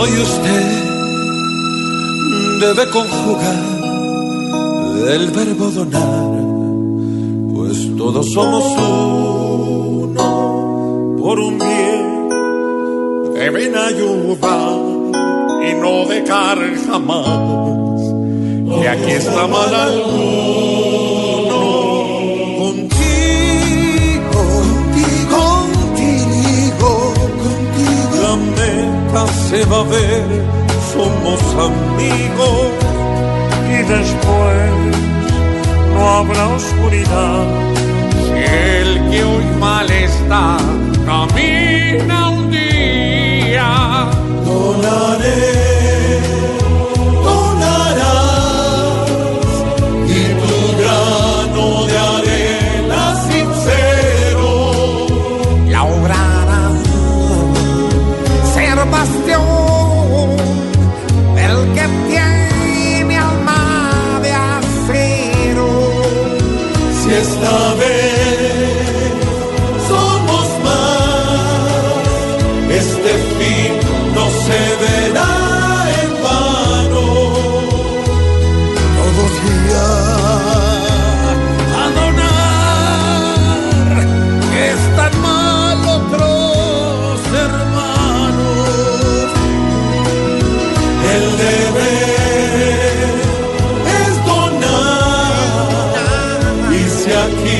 Hoy usted debe conjugar el verbo donar, pues todos somos uno por un bien que ven a ayudar y no dejar jamás. Y aquí está mal alguno. Meta se va a ver, somos amigos y después no habrá oscuridad. Si el que hoy mal está camina pasión, el que tiene alma de acero. Si esta vez aqui.